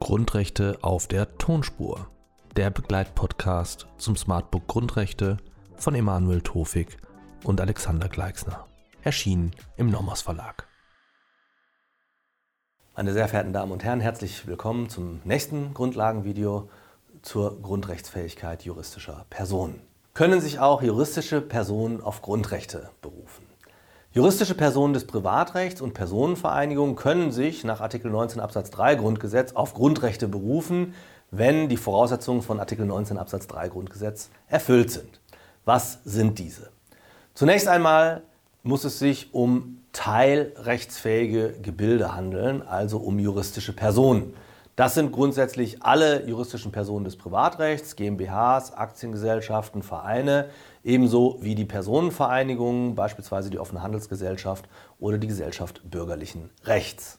Grundrechte auf der Tonspur. Der Begleitpodcast zum Smartbook Grundrechte von Emanuel Tofik und Alexander Gleixner. Erschienen im Nomos Verlag. Meine sehr verehrten Damen und Herren, herzlich willkommen zum nächsten Grundlagenvideo zur Grundrechtsfähigkeit juristischer Personen. Können sich auch juristische Personen auf Grundrechte berufen? Juristische Personen des Privatrechts und Personenvereinigungen können sich nach Artikel 19 Absatz 3 Grundgesetz auf Grundrechte berufen, wenn die Voraussetzungen von Artikel 19 Absatz 3 Grundgesetz erfüllt sind. Was sind diese? Zunächst einmal muss es sich um teilrechtsfähige Gebilde handeln, also um juristische Personen. Das sind grundsätzlich alle juristischen Personen des Privatrechts, GmbHs, Aktiengesellschaften, Vereine, ebenso wie die Personenvereinigungen, beispielsweise die offene Handelsgesellschaft oder die Gesellschaft bürgerlichen Rechts.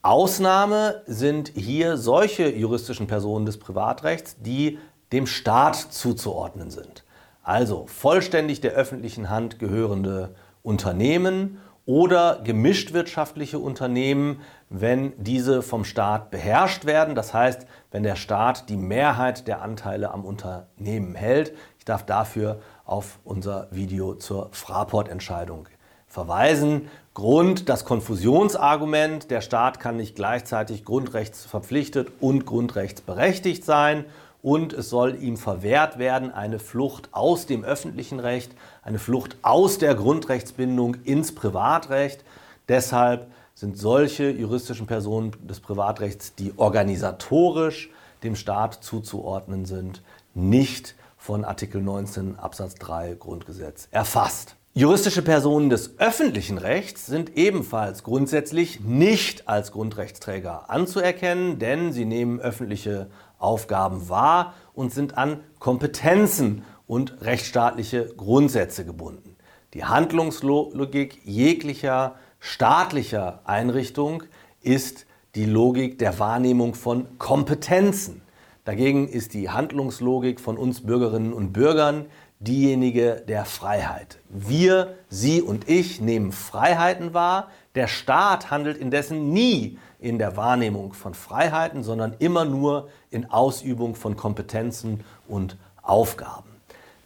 Ausnahme sind hier solche juristischen Personen des Privatrechts, die dem Staat zuzuordnen sind. Also vollständig der öffentlichen Hand gehörende Unternehmen oder gemischtwirtschaftliche Unternehmen, wenn diese vom Staat beherrscht werden. Das heißt, wenn der Staat die Mehrheit der Anteile am Unternehmen hält. Ich darf dafür auf unser Video zur Fraport-Entscheidung verweisen. Grund das Konfusionsargument, der Staat kann nicht gleichzeitig grundrechtsverpflichtet und grundrechtsberechtigt sein und es soll ihm verwehrt werden, eine Flucht aus dem öffentlichen Recht, eine Flucht aus der Grundrechtsbindung ins Privatrecht. Deshalb sind solche juristischen Personen des Privatrechts, die organisatorisch dem Staat zuzuordnen sind, nicht von Artikel 19 Absatz 3 Grundgesetz erfasst. Juristische Personen des öffentlichen Rechts sind ebenfalls grundsätzlich nicht als Grundrechtsträger anzuerkennen, denn sie nehmen öffentliche Aufgaben wahr und sind an Kompetenzen und rechtsstaatliche Grundsätze gebunden. Die Handlungslogik jeglicher staatlicher Einrichtung ist die Logik der Wahrnehmung von Kompetenzen. Dagegen ist die Handlungslogik von uns Bürgerinnen und Bürgern diejenige der Freiheit. Wir, Sie und ich nehmen Freiheiten wahr. Der Staat handelt indessen nie in der Wahrnehmung von Freiheiten, sondern immer nur in Ausübung von Kompetenzen und Aufgaben.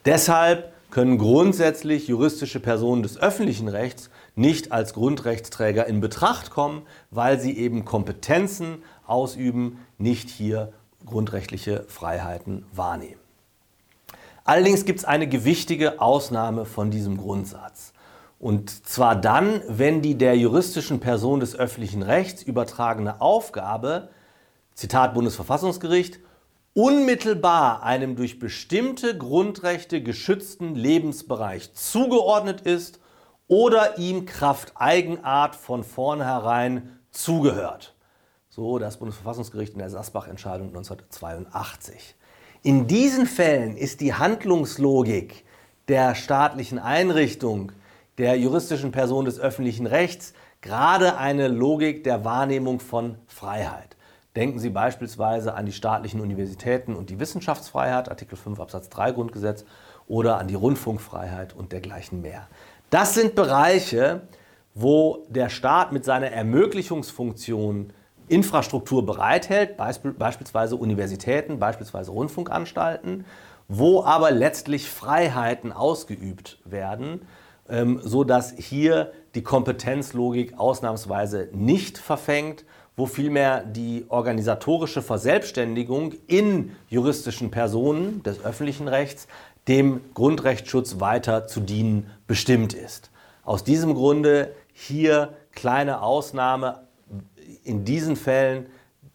Deshalb können grundsätzlich juristische Personen des öffentlichen Rechts nicht als Grundrechtsträger in Betracht kommen, weil sie eben Kompetenzen ausüben, nicht hier grundrechtliche Freiheiten wahrnehmen. Allerdings gibt es eine gewichtige Ausnahme von diesem Grundsatz. Und zwar dann, wenn die der juristischen Person des öffentlichen Rechts übertragene Aufgabe, Zitat Bundesverfassungsgericht, unmittelbar einem durch bestimmte Grundrechte geschützten Lebensbereich zugeordnet ist oder ihm Kraft Eigenart von vornherein zugehört. So das Bundesverfassungsgericht in der Sasbach-Entscheidung 1982. In diesen Fällen ist die Handlungslogik der staatlichen Einrichtung der juristischen Person des öffentlichen Rechts gerade eine Logik der Wahrnehmung von Freiheit. Denken Sie beispielsweise an die staatlichen Universitäten und die Wissenschaftsfreiheit, Artikel 5 Absatz 3 Grundgesetz, oder an die Rundfunkfreiheit und dergleichen mehr. Das sind Bereiche, wo der Staat mit seiner Ermöglichungsfunktion Infrastruktur bereithält, beispielsweise Universitäten, beispielsweise Rundfunkanstalten, wo aber letztlich Freiheiten ausgeübt werden ähm, so dass hier die Kompetenzlogik ausnahmsweise nicht verfängt, wo vielmehr die organisatorische Verselbstständigung in juristischen Personen des öffentlichen Rechts dem Grundrechtsschutz weiter zu dienen bestimmt ist. Aus diesem Grunde hier kleine Ausnahme. In diesen Fällen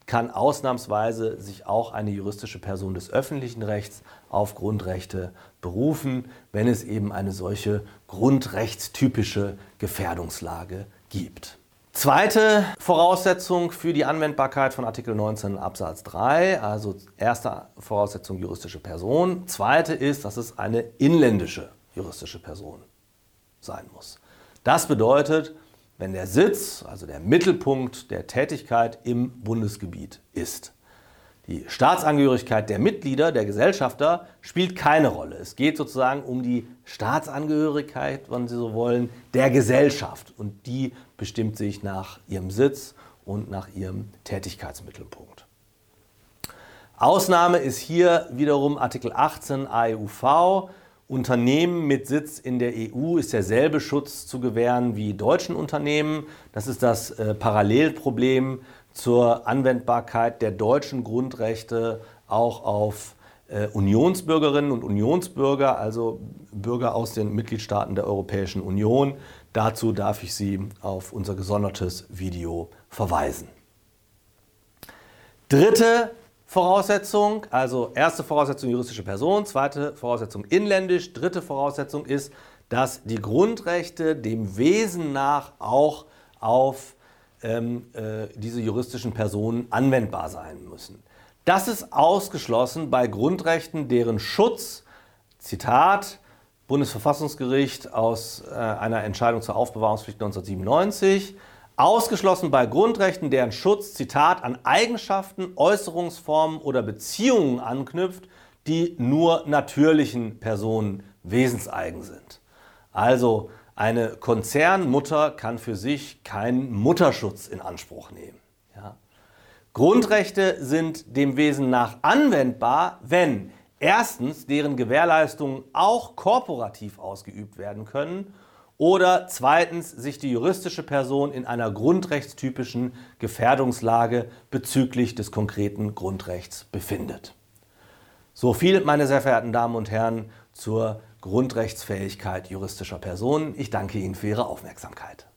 kann ausnahmsweise sich auch eine juristische Person des öffentlichen Rechts auf Grundrechte berufen, wenn es eben eine solche grundrechtstypische Gefährdungslage gibt. Zweite Voraussetzung für die Anwendbarkeit von Artikel 19 Absatz 3, also erste Voraussetzung juristische Person. Zweite ist, dass es eine inländische juristische Person sein muss. Das bedeutet, wenn der Sitz, also der Mittelpunkt der Tätigkeit im Bundesgebiet ist. Die Staatsangehörigkeit der Mitglieder, der Gesellschafter, spielt keine Rolle. Es geht sozusagen um die Staatsangehörigkeit, wenn Sie so wollen, der Gesellschaft. Und die bestimmt sich nach ihrem Sitz und nach ihrem Tätigkeitsmittelpunkt. Ausnahme ist hier wiederum Artikel 18 AEUV. Unternehmen mit Sitz in der EU ist derselbe Schutz zu gewähren wie deutschen Unternehmen. Das ist das äh, Parallelproblem zur Anwendbarkeit der deutschen Grundrechte auch auf äh, Unionsbürgerinnen und Unionsbürger, also Bürger aus den Mitgliedstaaten der Europäischen Union. Dazu darf ich Sie auf unser gesondertes Video verweisen. Dritte Voraussetzung, also erste Voraussetzung juristische Person, zweite Voraussetzung inländisch, dritte Voraussetzung ist, dass die Grundrechte dem Wesen nach auch auf ähm, äh, diese juristischen Personen anwendbar sein müssen. Das ist ausgeschlossen bei Grundrechten, deren Schutz, Zitat, Bundesverfassungsgericht aus äh, einer Entscheidung zur Aufbewahrungspflicht 1997, ausgeschlossen bei Grundrechten, deren Schutz, Zitat, an Eigenschaften, Äußerungsformen oder Beziehungen anknüpft, die nur natürlichen Personen wesenseigen sind. Also eine Konzernmutter kann für sich keinen Mutterschutz in Anspruch nehmen. Ja. Grundrechte sind dem Wesen nach anwendbar, wenn erstens deren Gewährleistungen auch korporativ ausgeübt werden können oder zweitens sich die juristische Person in einer grundrechtstypischen Gefährdungslage bezüglich des konkreten Grundrechts befindet. So viel, meine sehr verehrten Damen und Herren, zur Grundrechtsfähigkeit juristischer Personen. Ich danke Ihnen für Ihre Aufmerksamkeit.